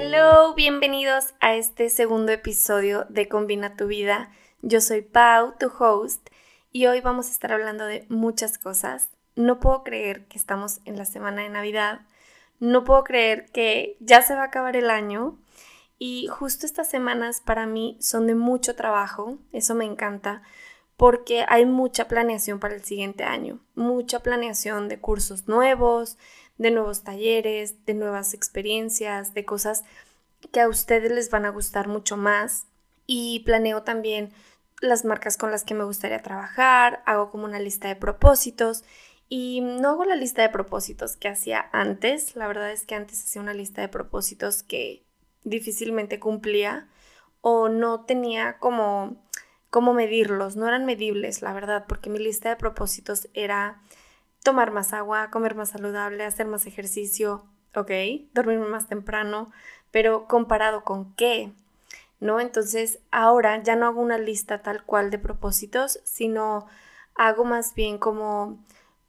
Hello, bienvenidos a este segundo episodio de Combina tu vida. Yo soy Pau, tu host, y hoy vamos a estar hablando de muchas cosas. No puedo creer que estamos en la semana de Navidad. No puedo creer que ya se va a acabar el año. Y justo estas semanas para mí son de mucho trabajo. Eso me encanta porque hay mucha planeación para el siguiente año. Mucha planeación de cursos nuevos, de nuevos talleres, de nuevas experiencias, de cosas que a ustedes les van a gustar mucho más. Y planeo también las marcas con las que me gustaría trabajar, hago como una lista de propósitos y no hago la lista de propósitos que hacía antes. La verdad es que antes hacía una lista de propósitos que difícilmente cumplía o no tenía como cómo medirlos, no eran medibles, la verdad, porque mi lista de propósitos era tomar más agua, comer más saludable, hacer más ejercicio, ok, dormirme más temprano, pero comparado con qué, ¿no? Entonces ahora ya no hago una lista tal cual de propósitos, sino hago más bien como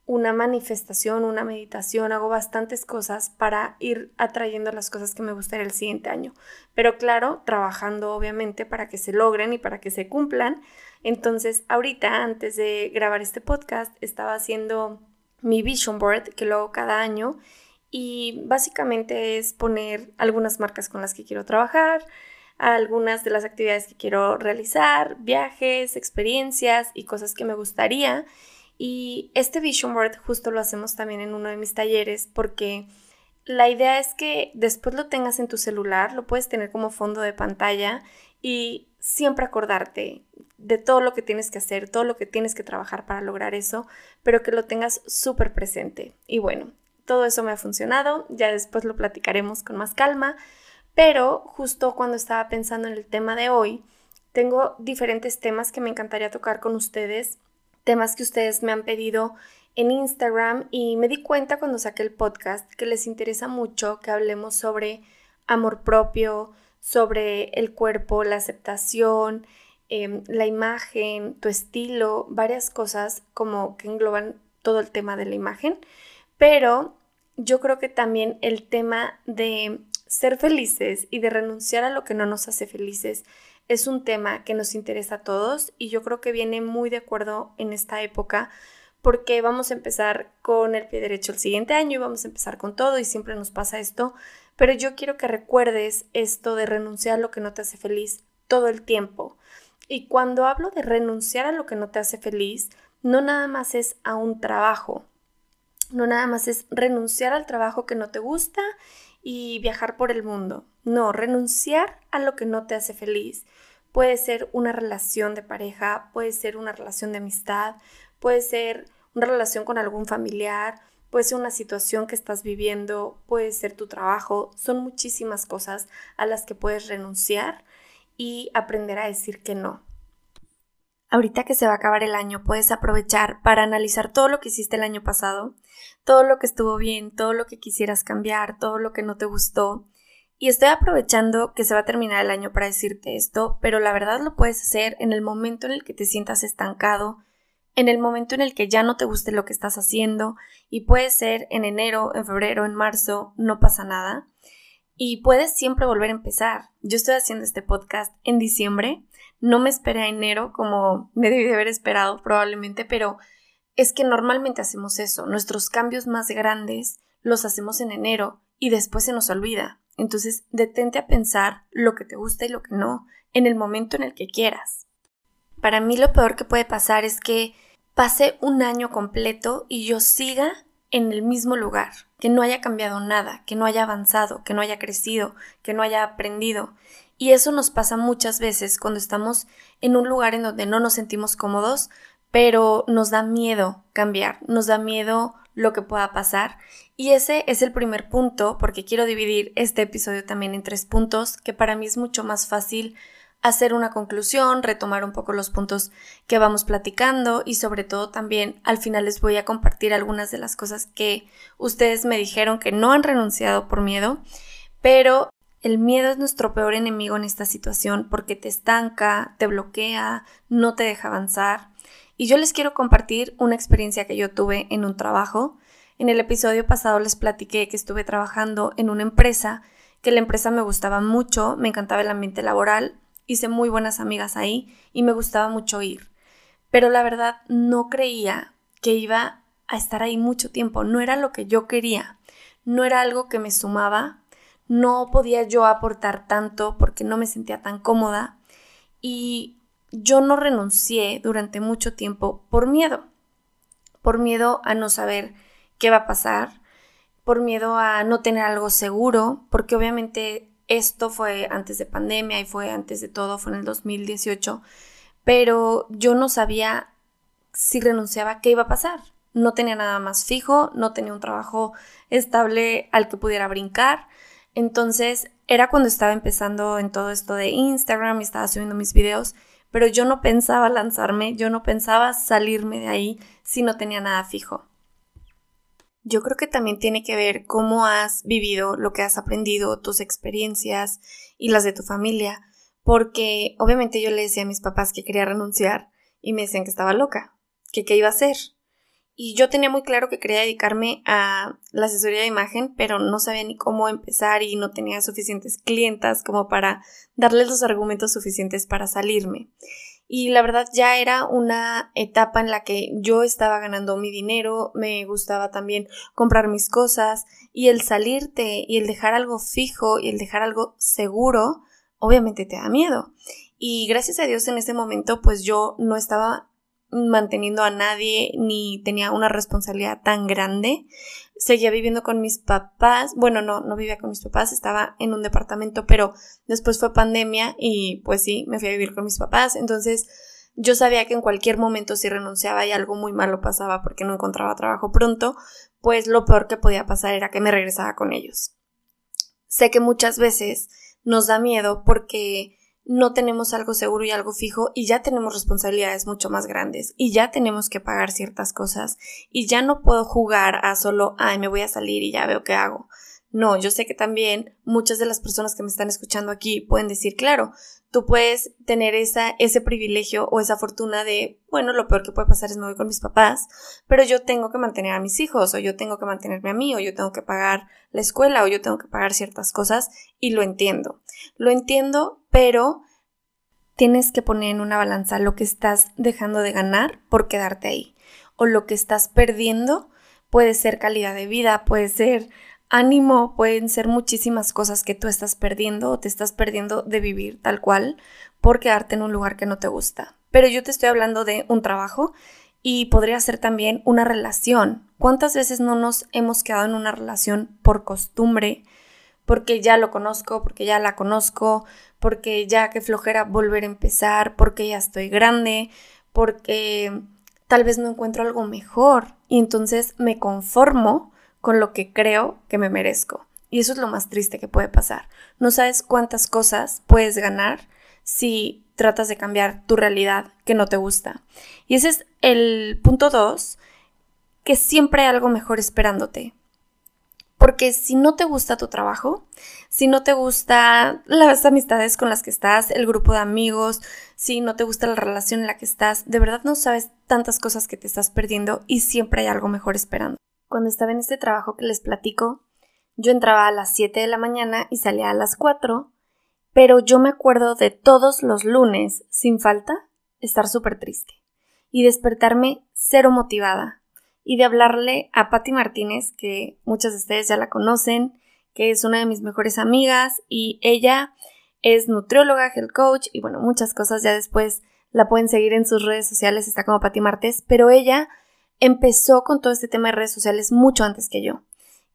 una manifestación, una meditación, hago bastantes cosas para ir atrayendo las cosas que me gustaría el siguiente año. Pero claro, trabajando obviamente para que se logren y para que se cumplan. Entonces, ahorita, antes de grabar este podcast, estaba haciendo mi vision board, que lo hago cada año, y básicamente es poner algunas marcas con las que quiero trabajar, algunas de las actividades que quiero realizar, viajes, experiencias y cosas que me gustaría. Y este vision board justo lo hacemos también en uno de mis talleres porque la idea es que después lo tengas en tu celular, lo puedes tener como fondo de pantalla y siempre acordarte de todo lo que tienes que hacer, todo lo que tienes que trabajar para lograr eso, pero que lo tengas súper presente. Y bueno, todo eso me ha funcionado, ya después lo platicaremos con más calma, pero justo cuando estaba pensando en el tema de hoy, tengo diferentes temas que me encantaría tocar con ustedes, temas que ustedes me han pedido en Instagram y me di cuenta cuando saqué el podcast que les interesa mucho que hablemos sobre amor propio, sobre el cuerpo, la aceptación, em, la imagen, tu estilo, varias cosas como que engloban todo el tema de la imagen, pero yo creo que también el tema de ser felices y de renunciar a lo que no nos hace felices es un tema que nos interesa a todos y yo creo que viene muy de acuerdo en esta época porque vamos a empezar con el pie derecho el siguiente año y vamos a empezar con todo y siempre nos pasa esto, pero yo quiero que recuerdes esto de renunciar a lo que no te hace feliz todo el tiempo. Y cuando hablo de renunciar a lo que no te hace feliz, no nada más es a un trabajo, no nada más es renunciar al trabajo que no te gusta y viajar por el mundo. No, renunciar a lo que no te hace feliz. Puede ser una relación de pareja, puede ser una relación de amistad, puede ser una relación con algún familiar, puede ser una situación que estás viviendo, puede ser tu trabajo, son muchísimas cosas a las que puedes renunciar y aprender a decir que no. Ahorita que se va a acabar el año, puedes aprovechar para analizar todo lo que hiciste el año pasado, todo lo que estuvo bien, todo lo que quisieras cambiar, todo lo que no te gustó. Y estoy aprovechando que se va a terminar el año para decirte esto, pero la verdad lo puedes hacer en el momento en el que te sientas estancado, en el momento en el que ya no te guste lo que estás haciendo y puede ser en enero, en febrero, en marzo, no pasa nada. Y puedes siempre volver a empezar. Yo estoy haciendo este podcast en diciembre, no me esperé a enero como me debí de haber esperado probablemente, pero es que normalmente hacemos eso. Nuestros cambios más grandes los hacemos en enero y después se nos olvida. Entonces, detente a pensar lo que te gusta y lo que no en el momento en el que quieras. Para mí lo peor que puede pasar es que pase un año completo y yo siga en el mismo lugar, que no haya cambiado nada, que no haya avanzado, que no haya crecido, que no haya aprendido. Y eso nos pasa muchas veces cuando estamos en un lugar en donde no nos sentimos cómodos, pero nos da miedo cambiar, nos da miedo lo que pueda pasar. Y ese es el primer punto, porque quiero dividir este episodio también en tres puntos, que para mí es mucho más fácil hacer una conclusión, retomar un poco los puntos que vamos platicando y sobre todo también al final les voy a compartir algunas de las cosas que ustedes me dijeron que no han renunciado por miedo, pero el miedo es nuestro peor enemigo en esta situación porque te estanca, te bloquea, no te deja avanzar. Y yo les quiero compartir una experiencia que yo tuve en un trabajo. En el episodio pasado les platiqué que estuve trabajando en una empresa que la empresa me gustaba mucho, me encantaba el ambiente laboral, hice muy buenas amigas ahí y me gustaba mucho ir. Pero la verdad no creía que iba a estar ahí mucho tiempo, no era lo que yo quería, no era algo que me sumaba, no podía yo aportar tanto porque no me sentía tan cómoda. Y yo no renuncié durante mucho tiempo por miedo, por miedo a no saber qué va a pasar, por miedo a no tener algo seguro, porque obviamente esto fue antes de pandemia y fue antes de todo, fue en el 2018, pero yo no sabía si renunciaba qué iba a pasar. No tenía nada más fijo, no tenía un trabajo estable al que pudiera brincar. Entonces era cuando estaba empezando en todo esto de Instagram y estaba subiendo mis videos, pero yo no pensaba lanzarme, yo no pensaba salirme de ahí si no tenía nada fijo. Yo creo que también tiene que ver cómo has vivido, lo que has aprendido, tus experiencias y las de tu familia, porque obviamente yo le decía a mis papás que quería renunciar y me decían que estaba loca, que qué iba a hacer. Y yo tenía muy claro que quería dedicarme a la asesoría de imagen, pero no sabía ni cómo empezar y no tenía suficientes clientas como para darles los argumentos suficientes para salirme. Y la verdad ya era una etapa en la que yo estaba ganando mi dinero, me gustaba también comprar mis cosas y el salirte y el dejar algo fijo y el dejar algo seguro, obviamente te da miedo. Y gracias a Dios en ese momento pues yo no estaba manteniendo a nadie ni tenía una responsabilidad tan grande. Seguía viviendo con mis papás. Bueno, no, no vivía con mis papás, estaba en un departamento, pero después fue pandemia y pues sí, me fui a vivir con mis papás. Entonces yo sabía que en cualquier momento si renunciaba y algo muy malo pasaba porque no encontraba trabajo pronto, pues lo peor que podía pasar era que me regresaba con ellos. Sé que muchas veces nos da miedo porque no tenemos algo seguro y algo fijo y ya tenemos responsabilidades mucho más grandes y ya tenemos que pagar ciertas cosas y ya no puedo jugar a solo, ay, me voy a salir y ya veo qué hago. No, yo sé que también muchas de las personas que me están escuchando aquí pueden decir, claro, tú puedes tener esa, ese privilegio o esa fortuna de, bueno, lo peor que puede pasar es me voy con mis papás, pero yo tengo que mantener a mis hijos, o yo tengo que mantenerme a mí, o yo tengo que pagar la escuela, o yo tengo que pagar ciertas cosas, y lo entiendo. Lo entiendo, pero tienes que poner en una balanza lo que estás dejando de ganar por quedarte ahí, o lo que estás perdiendo puede ser calidad de vida, puede ser ánimo pueden ser muchísimas cosas que tú estás perdiendo o te estás perdiendo de vivir tal cual por quedarte en un lugar que no te gusta. Pero yo te estoy hablando de un trabajo y podría ser también una relación. ¿Cuántas veces no nos hemos quedado en una relación por costumbre? Porque ya lo conozco, porque ya la conozco, porque ya que flojera volver a empezar, porque ya estoy grande, porque tal vez no encuentro algo mejor y entonces me conformo con lo que creo que me merezco. Y eso es lo más triste que puede pasar. No sabes cuántas cosas puedes ganar si tratas de cambiar tu realidad que no te gusta. Y ese es el punto dos, que siempre hay algo mejor esperándote. Porque si no te gusta tu trabajo, si no te gusta las amistades con las que estás, el grupo de amigos, si no te gusta la relación en la que estás, de verdad no sabes tantas cosas que te estás perdiendo y siempre hay algo mejor esperando. Cuando estaba en este trabajo que les platico, yo entraba a las 7 de la mañana y salía a las 4, pero yo me acuerdo de todos los lunes, sin falta, estar súper triste y despertarme cero motivada y de hablarle a Patti Martínez, que muchas de ustedes ya la conocen, que es una de mis mejores amigas y ella es nutrióloga, health coach y bueno, muchas cosas ya después la pueden seguir en sus redes sociales, está como Patti Martes, pero ella empezó con todo este tema de redes sociales mucho antes que yo.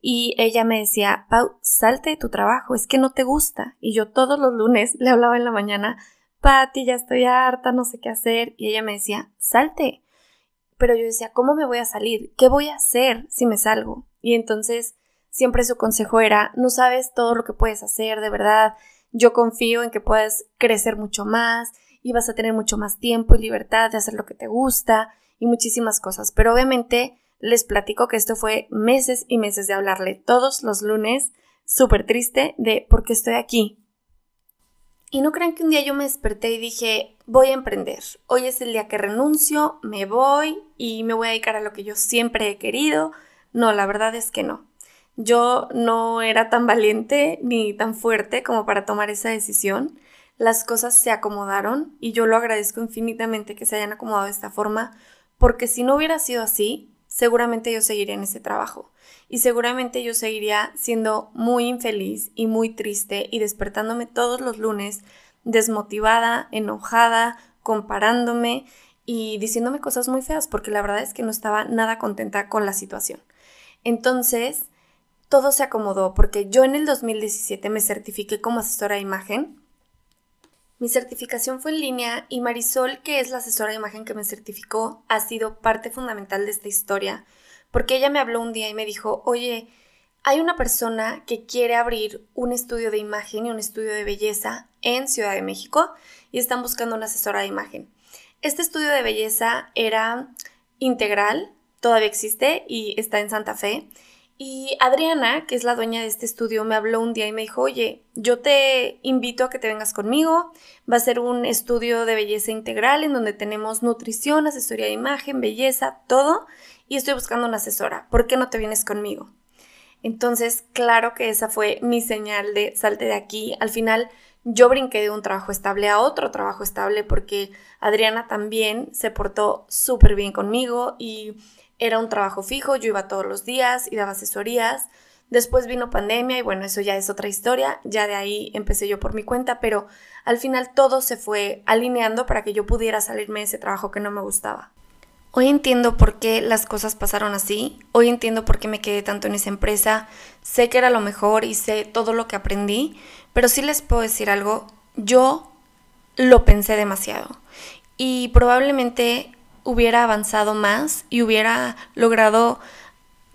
Y ella me decía, Pau, salte de tu trabajo, es que no te gusta. Y yo todos los lunes le hablaba en la mañana, Pati, ya estoy harta, no sé qué hacer. Y ella me decía, salte. Pero yo decía, ¿cómo me voy a salir? ¿Qué voy a hacer si me salgo? Y entonces siempre su consejo era, no sabes todo lo que puedes hacer, de verdad. Yo confío en que puedes crecer mucho más y vas a tener mucho más tiempo y libertad de hacer lo que te gusta muchísimas cosas. Pero obviamente les platico que esto fue meses y meses de hablarle todos los lunes, súper triste, de por qué estoy aquí. Y no crean que un día yo me desperté y dije, voy a emprender. Hoy es el día que renuncio, me voy y me voy a dedicar a lo que yo siempre he querido. No, la verdad es que no. yo no era tan valiente ni tan fuerte como para tomar esa decisión. Las cosas se acomodaron y yo lo agradezco infinitamente que se hayan acomodado de esta forma, porque si no hubiera sido así, seguramente yo seguiría en ese trabajo y seguramente yo seguiría siendo muy infeliz y muy triste y despertándome todos los lunes desmotivada, enojada, comparándome y diciéndome cosas muy feas porque la verdad es que no estaba nada contenta con la situación. Entonces, todo se acomodó porque yo en el 2017 me certifiqué como asesora de imagen. Mi certificación fue en línea y Marisol, que es la asesora de imagen que me certificó, ha sido parte fundamental de esta historia porque ella me habló un día y me dijo, oye, hay una persona que quiere abrir un estudio de imagen y un estudio de belleza en Ciudad de México y están buscando una asesora de imagen. Este estudio de belleza era integral, todavía existe y está en Santa Fe. Y Adriana, que es la dueña de este estudio, me habló un día y me dijo, oye, yo te invito a que te vengas conmigo. Va a ser un estudio de belleza integral en donde tenemos nutrición, asesoría de imagen, belleza, todo. Y estoy buscando una asesora. ¿Por qué no te vienes conmigo? Entonces, claro que esa fue mi señal de salte de aquí. Al final, yo brinqué de un trabajo estable a otro trabajo estable porque Adriana también se portó súper bien conmigo y era un trabajo fijo, yo iba todos los días y daba asesorías. Después vino pandemia y bueno, eso ya es otra historia, ya de ahí empecé yo por mi cuenta, pero al final todo se fue alineando para que yo pudiera salirme de ese trabajo que no me gustaba. Hoy entiendo por qué las cosas pasaron así, hoy entiendo por qué me quedé tanto en esa empresa, sé que era lo mejor y sé todo lo que aprendí, pero sí les puedo decir algo, yo lo pensé demasiado y probablemente hubiera avanzado más y hubiera logrado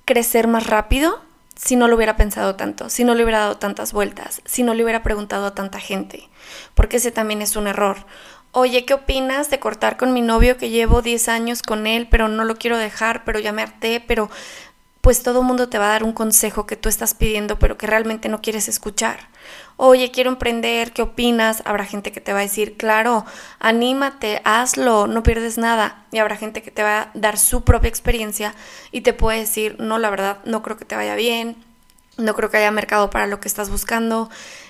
crecer más rápido si no lo hubiera pensado tanto, si no le hubiera dado tantas vueltas, si no le hubiera preguntado a tanta gente, porque ese también es un error. Oye, ¿qué opinas de cortar con mi novio que llevo 10 años con él, pero no lo quiero dejar, pero ya me harté, pero pues todo mundo te va a dar un consejo que tú estás pidiendo, pero que realmente no quieres escuchar. Oye, quiero emprender, ¿qué opinas? Habrá gente que te va a decir, claro, anímate, hazlo, no pierdes nada. Y habrá gente que te va a dar su propia experiencia y te puede decir, no, la verdad, no creo que te vaya bien, no creo que haya mercado para lo que estás buscando,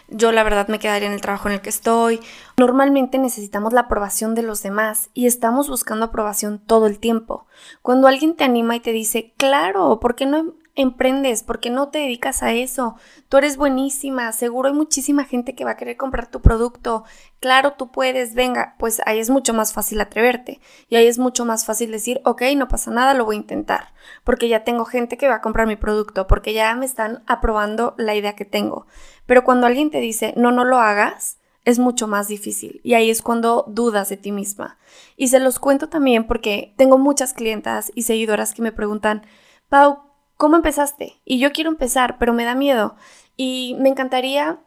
yo la verdad me quedaría en el trabajo en el que estoy. Normalmente necesitamos la aprobación de los demás y estamos buscando aprobación todo el tiempo. Cuando alguien te anima y te dice, claro, ¿por qué no emprendes? ¿Por qué no te dedicas a eso? Tú eres buenísima, seguro hay muchísima gente que va a querer comprar tu producto. Claro, tú puedes, venga, pues ahí es mucho más fácil atreverte y ahí es mucho más fácil decir, ok, no pasa nada, lo voy a intentar, porque ya tengo gente que va a comprar mi producto, porque ya me están aprobando la idea que tengo. Pero cuando alguien te dice, no, no lo hagas, es mucho más difícil y ahí es cuando dudas de ti misma. Y se los cuento también porque tengo muchas clientas y seguidoras que me preguntan, Pau, ¿cómo empezaste? Y yo quiero empezar, pero me da miedo. Y me encantaría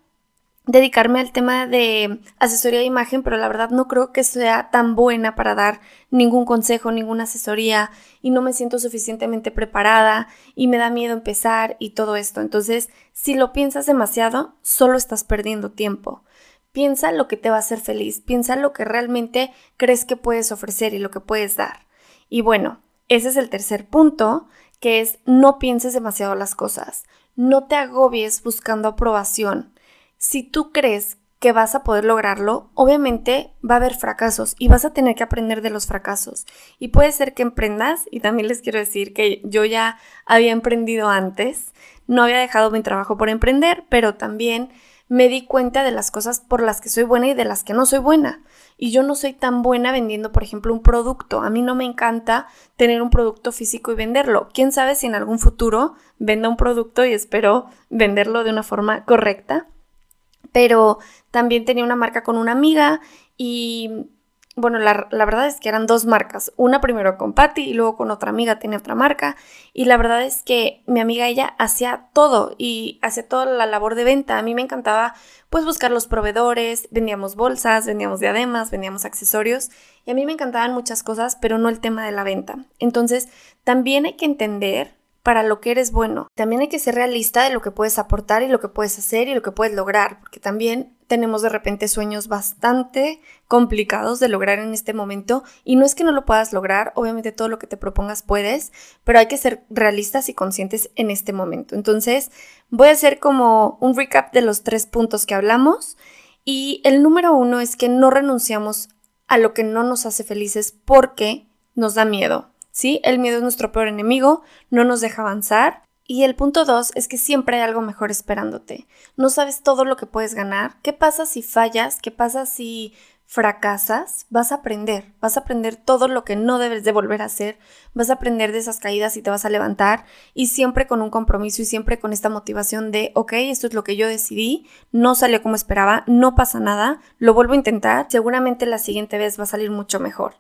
dedicarme al tema de asesoría de imagen, pero la verdad no creo que sea tan buena para dar ningún consejo, ninguna asesoría y no me siento suficientemente preparada y me da miedo empezar y todo esto. Entonces, si lo piensas demasiado, solo estás perdiendo tiempo. Piensa lo que te va a hacer feliz, piensa lo que realmente crees que puedes ofrecer y lo que puedes dar. Y bueno, ese es el tercer punto, que es no pienses demasiado las cosas, no te agobies buscando aprobación si tú crees que vas a poder lograrlo, obviamente va a haber fracasos y vas a tener que aprender de los fracasos. Y puede ser que emprendas, y también les quiero decir que yo ya había emprendido antes, no había dejado mi trabajo por emprender, pero también me di cuenta de las cosas por las que soy buena y de las que no soy buena. Y yo no soy tan buena vendiendo, por ejemplo, un producto. A mí no me encanta tener un producto físico y venderlo. ¿Quién sabe si en algún futuro venda un producto y espero venderlo de una forma correcta? pero también tenía una marca con una amiga y bueno, la, verdad es que eran dos marcas. Una primero con Patty y luego con otra amiga tenía otra marca. Y la verdad es que mi amiga ella hacía todo y hacía toda la labor de venta. A mí me encantaba pues buscar los proveedores, vendíamos bolsas, vendíamos diademas, vendíamos accesorios. Y a mí me encantaban muchas cosas, pero no el tema de la venta. Entonces, también hay que entender para lo que eres bueno. También hay que ser realista de lo que puedes aportar y lo que puedes hacer y lo que puedes lograr, porque también tenemos de repente sueños bastante complicados de lograr en este momento y no es que no lo puedas lograr, obviamente todo lo que te propongas puedes, pero hay que ser realistas y conscientes en este momento. Entonces voy a hacer como un recap de los tres puntos que hablamos y el número uno es que no renunciamos a lo que no nos hace felices porque nos da miedo. ¿Sí? El miedo es nuestro peor enemigo, no nos deja avanzar y el punto dos es que siempre hay algo mejor esperándote. No sabes todo lo que puedes ganar. ¿Qué pasa si fallas? ¿Qué pasa si fracasas? Vas a aprender. Vas a aprender todo lo que no debes de volver a hacer. Vas a aprender de esas caídas y te vas a levantar. Y siempre con un compromiso y siempre con esta motivación de, ok, esto es lo que yo decidí. No salió como esperaba. No pasa nada. Lo vuelvo a intentar. Seguramente la siguiente vez va a salir mucho mejor.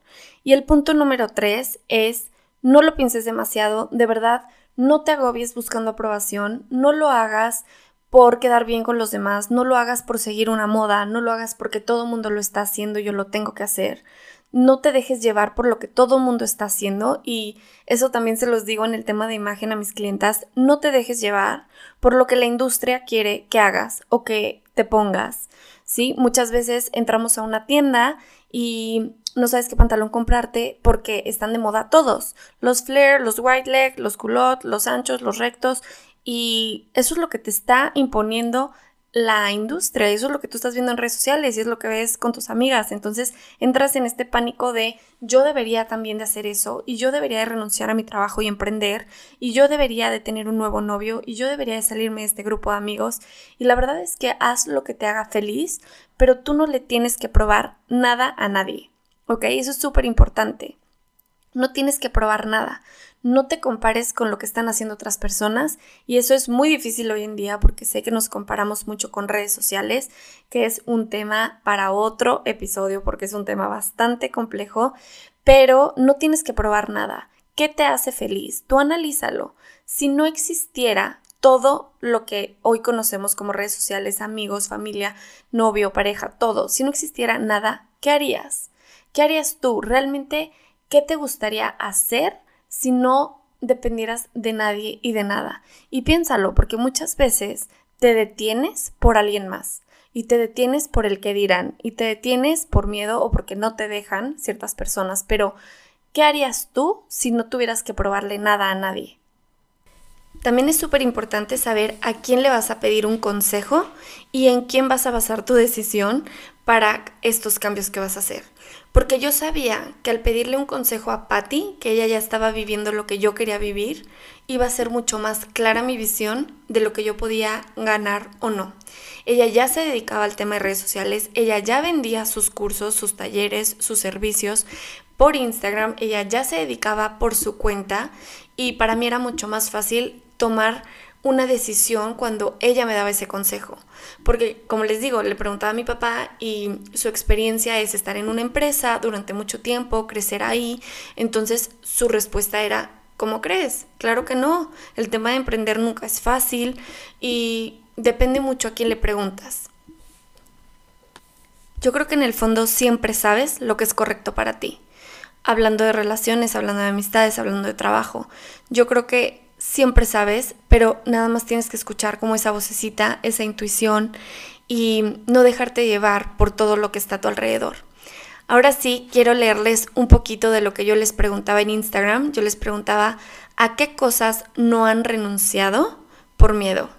Y el punto número tres es, no lo pienses demasiado. De verdad no te agobies buscando aprobación, no lo hagas por quedar bien con los demás, no lo hagas por seguir una moda, no lo hago porque todo el mundo lo está haciendo y yo lo tengo que hacer. No te dejes llevar por lo que todo el mundo está haciendo y eso también se los digo en el tema de imagen a mis clientas, no te dejes llevar por lo que la industria quiere que hagas o que te pongas. ¿Sí? Muchas veces entramos a una tienda y no sabes qué pantalón comprarte porque están de moda todos. Los flare, los white leg, los culottes, los anchos, los rectos. Y eso es lo que te está imponiendo la industria, eso es lo que tú estás viendo en redes sociales y es lo que ves con tus amigas. Entonces entras en este pánico de yo debería también de hacer eso y yo debería de renunciar a mi trabajo y emprender y yo debería de tener un nuevo novio y yo debería de salirme de este grupo de amigos. Y la verdad es que haz lo que te haga feliz, pero tú no le tienes que probar nada a nadie. ¿Ok? Eso es súper importante. No tienes que probar nada. No te compares con lo que están haciendo otras personas y eso es muy difícil hoy en día porque sé que nos comparamos mucho con redes sociales, que es un tema para otro episodio porque es un tema bastante complejo, pero no tienes que probar nada. ¿Qué te hace feliz? Tú analízalo. Si no existiera todo lo que hoy conocemos como redes sociales, amigos, familia, novio, pareja, todo, si no existiera nada, ¿qué harías? ¿Qué harías tú? ¿Realmente qué te gustaría hacer si no dependieras de nadie y de nada? Y piénsalo, porque muchas veces te detienes por alguien más y te detienes por el que dirán y te detienes por miedo o porque no te dejan ciertas personas, pero ¿qué harías tú si no tuvieras que probarle nada a nadie? También es súper importante saber a quién le vas a pedir un consejo y en quién vas a basar tu decisión para estos cambios que vas a hacer. Porque yo sabía que al pedirle un consejo a Patty, que ella ya estaba viviendo lo que yo quería vivir, iba a ser mucho más clara mi visión de lo que yo podía ganar o no. Ella ya se dedicaba al tema de redes sociales, ella ya vendía sus cursos, sus talleres, sus servicios por Instagram, ella ya se dedicaba por su cuenta y para mí era mucho más fácil tomar una decisión cuando ella me daba ese consejo. Porque, como les digo, le preguntaba a mi papá y su experiencia es estar en una empresa durante mucho tiempo, crecer ahí. Entonces, su respuesta era, ¿cómo crees? Claro que no. El tema de emprender nunca es fácil y depende mucho a quién le preguntas. Yo creo que en el fondo siempre sabes lo que es correcto para ti. Hablando de relaciones, hablando de amistades, hablando de trabajo. Yo creo que siempre sabes, pero nada más tienes que escuchar como esa vocecita, esa intuición y no dejarte llevar por todo lo que está a tu alrededor. Ahora sí, quiero leerles un poquito de lo que yo les preguntaba en Instagram. Yo les preguntaba a qué cosas no han renunciado por miedo.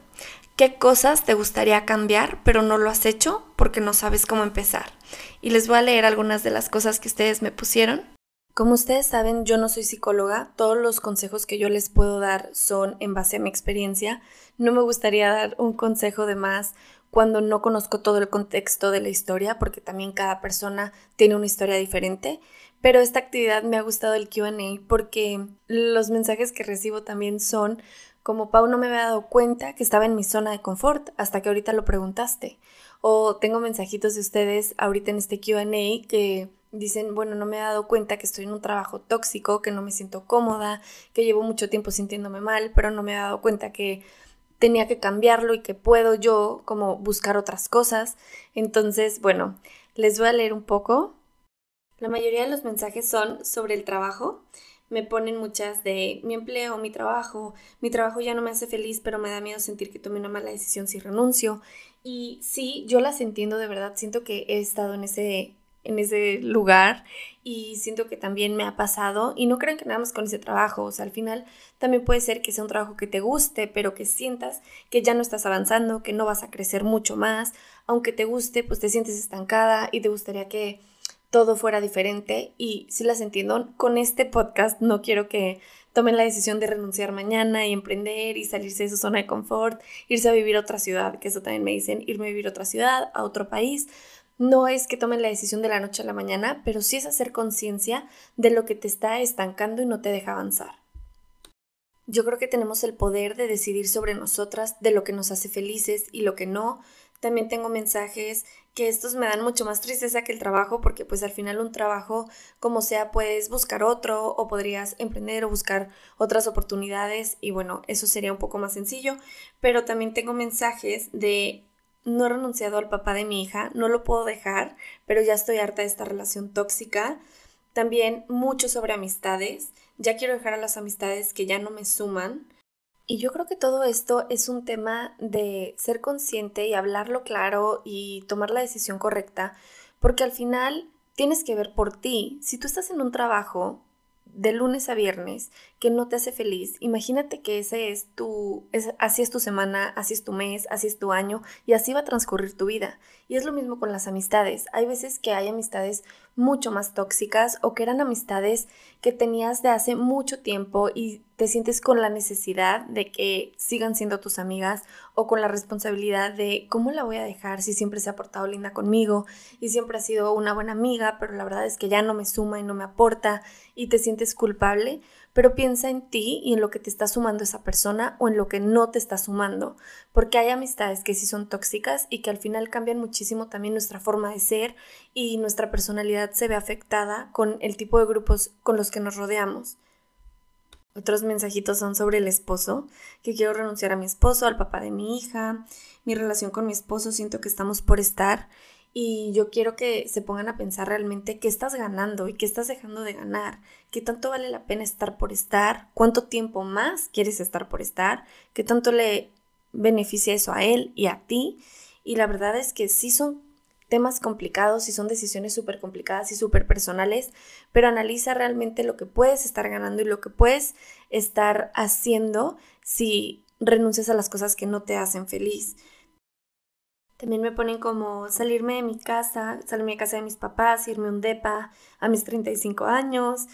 ¿Qué cosas te gustaría cambiar pero no lo has hecho porque no sabes cómo empezar? Y les voy a leer algunas de las cosas que ustedes me pusieron. Como ustedes saben, yo no soy psicóloga, todos los consejos que yo les puedo dar son en base a mi experiencia. No me gustaría dar un consejo de más cuando no conozco todo el contexto de la historia, porque también cada persona tiene una historia diferente. Pero esta actividad me ha gustado el QA porque los mensajes que recibo también son como Pau no me había dado cuenta que estaba en mi zona de confort hasta que ahorita lo preguntaste. O tengo mensajitos de ustedes ahorita en este QA que dicen, bueno, no me he dado cuenta que estoy en un trabajo tóxico, que no me siento cómoda, que llevo mucho tiempo sintiéndome mal, pero no me he dado cuenta que tenía que cambiarlo y que puedo yo como buscar otras cosas. Entonces, bueno, les voy a leer un poco. La mayoría de los mensajes son sobre el trabajo. Me ponen muchas de mi empleo, mi trabajo, mi trabajo ya no me hace feliz, pero me da miedo sentir que tomé una mala decisión si renuncio. Y sí, yo las entiendo de verdad, siento que he estado en ese en ese lugar y siento que también me ha pasado y no crean que nada más con ese trabajo, o sea, al final también puede ser que sea un trabajo que te guste, pero que sientas que ya no estás avanzando, que no vas a crecer mucho más, aunque te guste, pues te sientes estancada y te gustaría que todo fuera diferente y si las entiendo, con este podcast no quiero que tomen la decisión de renunciar mañana y emprender y salirse de su zona de confort, irse a vivir a otra ciudad, que eso también me dicen, irme a vivir a otra ciudad, a otro país, no es que tomen la decisión de la noche a la mañana, pero sí es hacer conciencia de lo que te está estancando y no te deja avanzar. Yo creo que tenemos el poder de decidir sobre nosotras, de lo que nos hace felices y lo que no. También tengo mensajes que estos me dan mucho más tristeza que el trabajo porque pues al final un trabajo como sea puedes buscar otro o podrías emprender o buscar otras oportunidades y bueno, eso sería un poco más sencillo, pero también tengo mensajes de no he renunciado al papá de mi hija, no lo puedo dejar, pero ya estoy harta de esta relación tóxica. También mucho sobre amistades, ya quiero dejar a las amistades que ya no me suman. Y yo creo que todo esto es un tema de ser consciente y hablarlo claro y tomar la decisión correcta, porque al final tienes que ver por ti. Si tú estás en un trabajo de lunes a viernes que no te hace feliz, imagínate que ese es tu, así es tu semana, así es tu mes, así es tu año y así va a transcurrir tu vida. Y es lo mismo con las amistades. Hay veces que hay amistades mucho más tóxicas o que eran amistades que tenías de hace mucho tiempo y te sientes con la necesidad de que sigan siendo tus amigas o con la responsabilidad de cómo la voy a dejar si siempre se ha portado linda conmigo y siempre ha sido una buena amiga, pero la verdad es que ya no me suma y no me aporta y te sientes culpable pero piensa en ti y en lo que te está sumando esa persona o en lo que no te está sumando, porque hay amistades que sí son tóxicas y que al final cambian muchísimo también nuestra forma de ser y nuestra personalidad se ve afectada con el tipo de grupos con los que nos rodeamos. Otros mensajitos son sobre el esposo, que quiero renunciar a mi esposo, al papá de mi hija, mi relación con mi esposo, siento que estamos por estar y yo quiero que se pongan a pensar realmente qué estás ganando y qué estás dejando de ganar, qué tanto vale la pena estar por estar, cuánto tiempo más quieres estar por estar, qué tanto le beneficia eso a él y a ti. Y la verdad es que sí son temas complicados y son decisiones súper complicadas y súper personales, pero analiza realmente lo que puedes estar ganando y lo que puedes estar haciendo si renuncias a las cosas que no te hacen feliz. También me ponen como salirme de mi casa, salirme de casa de mis papás, irme a un DEPA a mis 35 años.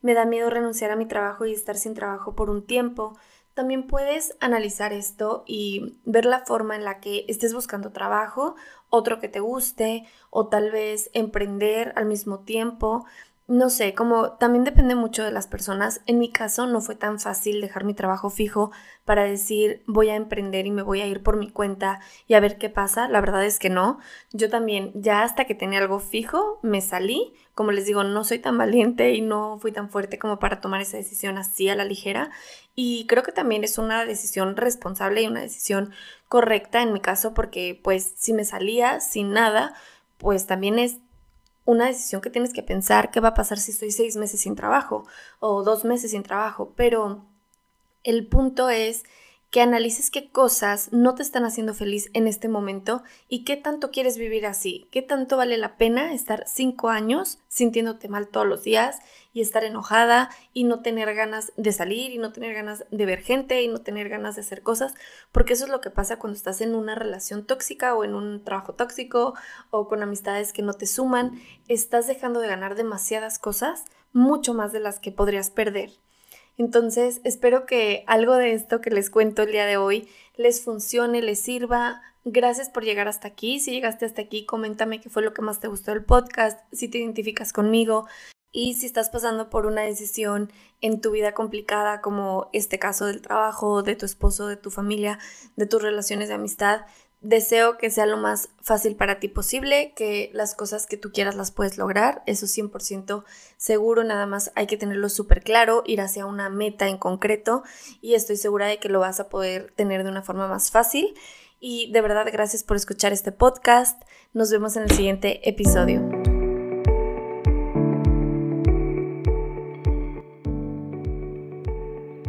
Me da miedo renunciar a mi trabajo y estar sin trabajo por un tiempo. También puedes analizar esto y ver la forma en la que estés buscando trabajo, otro que te guste o tal vez emprender al mismo tiempo no sé, como también depende mucho de las personas. En mi caso no fue tan fácil dejar mi trabajo fijo para decir voy a emprender y me voy a ir por mi cuenta y a ver qué pasa. La verdad es que no. Yo también ya hasta que tenía algo fijo me salí. Como les digo, no soy tan valiente y no fui tan fuerte como para tomar esa decisión así a la ligera. Y creo que también es una decisión responsable y una decisión correcta en mi caso porque pues si me salía sin nada, pues también es una decisión que tienes que pensar qué va a pasar si estoy seis meses sin trabajo o dos meses sin trabajo, pero el punto es que analices qué cosas no te están haciendo feliz en este momento y qué tanto quieres vivir así, qué tanto vale la pena estar cinco años sintiéndote mal todos los días y estar enojada y no tener ganas de salir y no tener ganas de ver gente y no tener ganas de hacer cosas, porque eso es lo que pasa cuando estás en una relación tóxica o en un trabajo tóxico o con amistades que no te suman, estás dejando de ganar demasiadas cosas, mucho más de las que podrías perder. Entonces, espero que algo de esto que les cuento el día de hoy les funcione, les sirva. Gracias por llegar hasta aquí. Si llegaste hasta aquí, coméntame qué fue lo que más te gustó del podcast, si te identificas conmigo y si estás pasando por una decisión en tu vida complicada como este caso del trabajo, de tu esposo, de tu familia, de tus relaciones de amistad, Deseo que sea lo más fácil para ti posible, que las cosas que tú quieras las puedes lograr, eso 100% seguro, nada más hay que tenerlo súper claro, ir hacia una meta en concreto y estoy segura de que lo vas a poder tener de una forma más fácil. Y de verdad, gracias por escuchar este podcast. Nos vemos en el siguiente episodio.